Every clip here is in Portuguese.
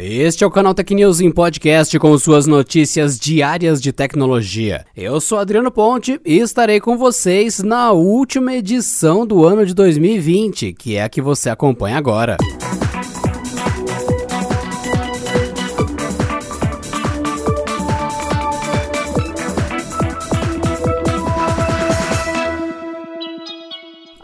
Este é o canal Tech News em podcast com suas notícias diárias de tecnologia. Eu sou Adriano Ponte e estarei com vocês na última edição do ano de 2020, que é a que você acompanha agora.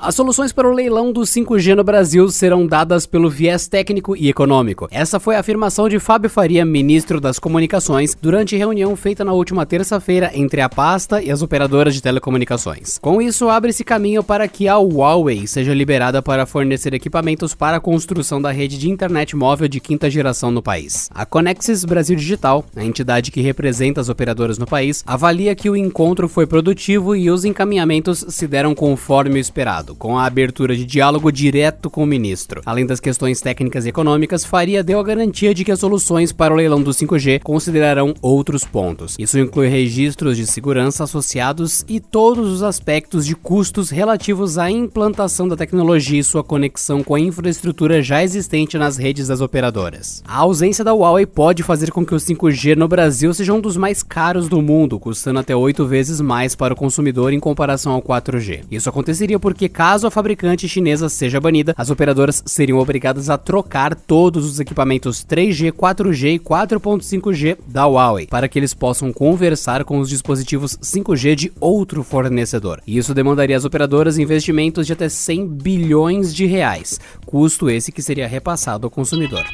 As soluções para o leilão do 5G no Brasil serão dadas pelo viés técnico e econômico. Essa foi a afirmação de Fábio Faria, ministro das Comunicações, durante reunião feita na última terça-feira entre a pasta e as operadoras de telecomunicações. Com isso, abre-se caminho para que a Huawei seja liberada para fornecer equipamentos para a construção da rede de internet móvel de quinta geração no país. A Conexis Brasil Digital, a entidade que representa as operadoras no país, avalia que o encontro foi produtivo e os encaminhamentos se deram conforme o esperado com a abertura de diálogo direto com o ministro. Além das questões técnicas e econômicas, Faria deu a garantia de que as soluções para o leilão do 5G considerarão outros pontos. Isso inclui registros de segurança associados e todos os aspectos de custos relativos à implantação da tecnologia e sua conexão com a infraestrutura já existente nas redes das operadoras. A ausência da Huawei pode fazer com que o 5G no Brasil seja um dos mais caros do mundo, custando até oito vezes mais para o consumidor em comparação ao 4G. Isso aconteceria porque Caso a fabricante chinesa seja banida, as operadoras seriam obrigadas a trocar todos os equipamentos 3G, 4G e 4.5G da Huawei para que eles possam conversar com os dispositivos 5G de outro fornecedor. E isso demandaria às operadoras investimentos de até 100 bilhões de reais, custo esse que seria repassado ao consumidor.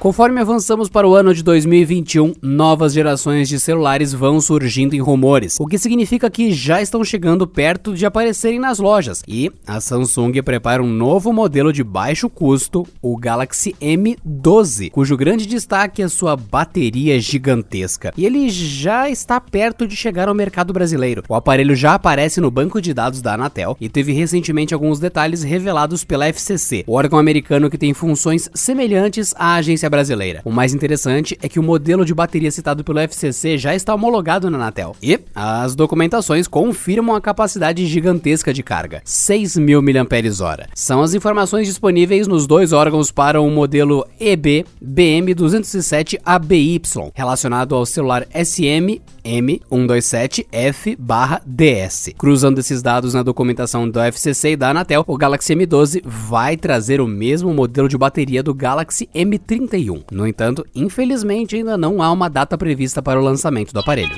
Conforme avançamos para o ano de 2021, novas gerações de celulares vão surgindo em rumores, o que significa que já estão chegando perto de aparecerem nas lojas. E a Samsung prepara um novo modelo de baixo custo, o Galaxy M12, cujo grande destaque é sua bateria gigantesca. E ele já está perto de chegar ao mercado brasileiro. O aparelho já aparece no banco de dados da Anatel e teve recentemente alguns detalhes revelados pela FCC, o órgão americano que tem funções semelhantes à agência brasileira. O mais interessante é que o modelo de bateria citado pelo FCC já está homologado na Anatel. E as documentações confirmam a capacidade gigantesca de carga, 6.000 mAh. São as informações disponíveis nos dois órgãos para o modelo EB BM207ABY, relacionado ao celular SM M127F/DS. Cruzando esses dados na documentação do FCC e da Anatel, o Galaxy M12 vai trazer o mesmo modelo de bateria do Galaxy M31. No entanto, infelizmente ainda não há uma data prevista para o lançamento do aparelho.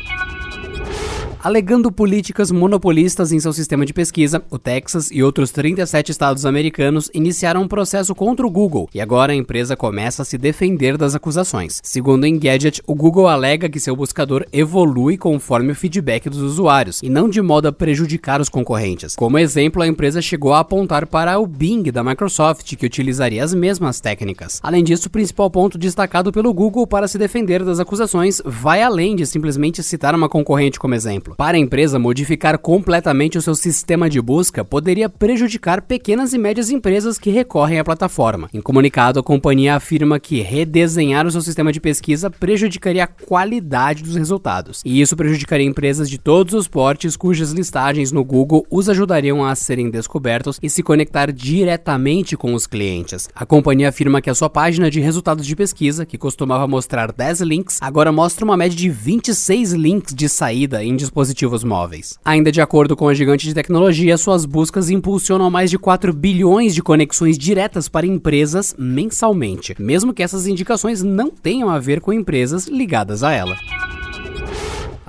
Alegando políticas monopolistas em seu sistema de pesquisa, o Texas e outros 37 estados americanos iniciaram um processo contra o Google e agora a empresa começa a se defender das acusações. Segundo o Engadget, o Google alega que seu buscador evolui conforme o feedback dos usuários e não de modo a prejudicar os concorrentes. Como exemplo, a empresa chegou a apontar para o Bing da Microsoft, que utilizaria as mesmas técnicas. Além disso, o principal ponto destacado pelo Google para se defender das acusações vai além de simplesmente citar uma concorrente como exemplo exemplo. Para a empresa, modificar completamente o seu sistema de busca poderia prejudicar pequenas e médias empresas que recorrem à plataforma. Em comunicado, a companhia afirma que redesenhar o seu sistema de pesquisa prejudicaria a qualidade dos resultados, e isso prejudicaria empresas de todos os portes cujas listagens no Google os ajudariam a serem descobertos e se conectar diretamente com os clientes. A companhia afirma que a sua página de resultados de pesquisa, que costumava mostrar 10 links, agora mostra uma média de 26 links de saída em dispositivos dispositivos móveis. Ainda de acordo com a gigante de tecnologia, suas buscas impulsionam mais de 4 bilhões de conexões diretas para empresas mensalmente, mesmo que essas indicações não tenham a ver com empresas ligadas a ela.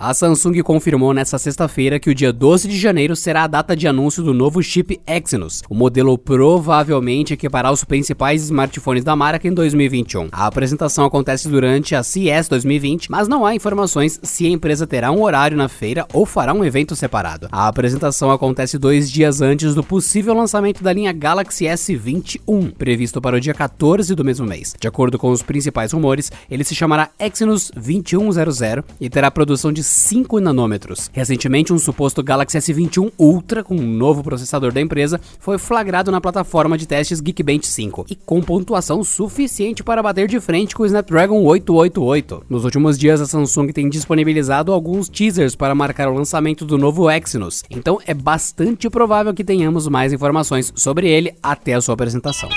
A Samsung confirmou nesta sexta-feira que o dia 12 de janeiro será a data de anúncio do novo chip Exynos. O modelo provavelmente equipará os principais smartphones da marca em 2021. A apresentação acontece durante a CES 2020, mas não há informações se a empresa terá um horário na feira ou fará um evento separado. A apresentação acontece dois dias antes do possível lançamento da linha Galaxy S21, previsto para o dia 14 do mesmo mês. De acordo com os principais rumores, ele se chamará Exynos 2100 e terá produção de 5 nanômetros. Recentemente, um suposto Galaxy S21 Ultra com um novo processador da empresa foi flagrado na plataforma de testes Geekbench 5 e com pontuação suficiente para bater de frente com o Snapdragon 888. Nos últimos dias, a Samsung tem disponibilizado alguns teasers para marcar o lançamento do novo Exynos, então é bastante provável que tenhamos mais informações sobre ele até a sua apresentação.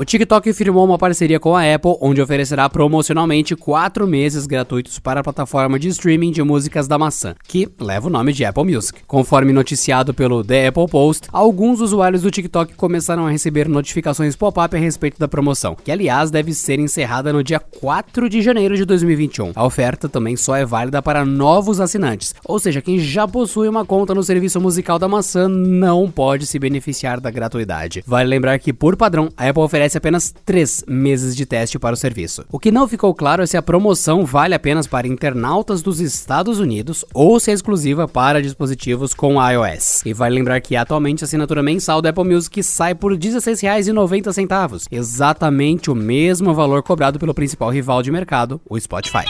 O TikTok firmou uma parceria com a Apple, onde oferecerá promocionalmente 4 meses gratuitos para a plataforma de streaming de músicas da maçã, que leva o nome de Apple Music. Conforme noticiado pelo The Apple Post, alguns usuários do TikTok começaram a receber notificações pop-up a respeito da promoção, que aliás deve ser encerrada no dia 4 de janeiro de 2021. A oferta também só é válida para novos assinantes, ou seja, quem já possui uma conta no serviço musical da maçã não pode se beneficiar da gratuidade. Vale lembrar que, por padrão, a Apple oferece apenas 3 meses de teste para o serviço. O que não ficou claro é se a promoção vale apenas para internautas dos Estados Unidos ou se é exclusiva para dispositivos com iOS. E vale lembrar que atualmente a assinatura mensal do Apple Music sai por R$16,90, exatamente o mesmo valor cobrado pelo principal rival de mercado, o Spotify.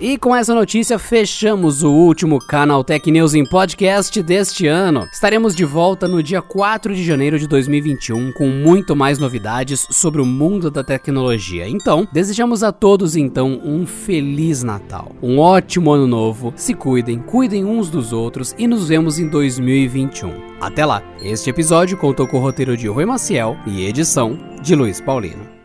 E com essa notícia fechamos o último Canal Tech News em podcast deste ano. Estaremos de volta no dia 4 de janeiro de 2021 com muito mais novidades sobre o mundo da tecnologia. Então, desejamos a todos então um feliz Natal, um ótimo ano novo. Se cuidem, cuidem uns dos outros e nos vemos em 2021. Até lá. Este episódio contou com o roteiro de Rui Maciel e edição de Luiz Paulino.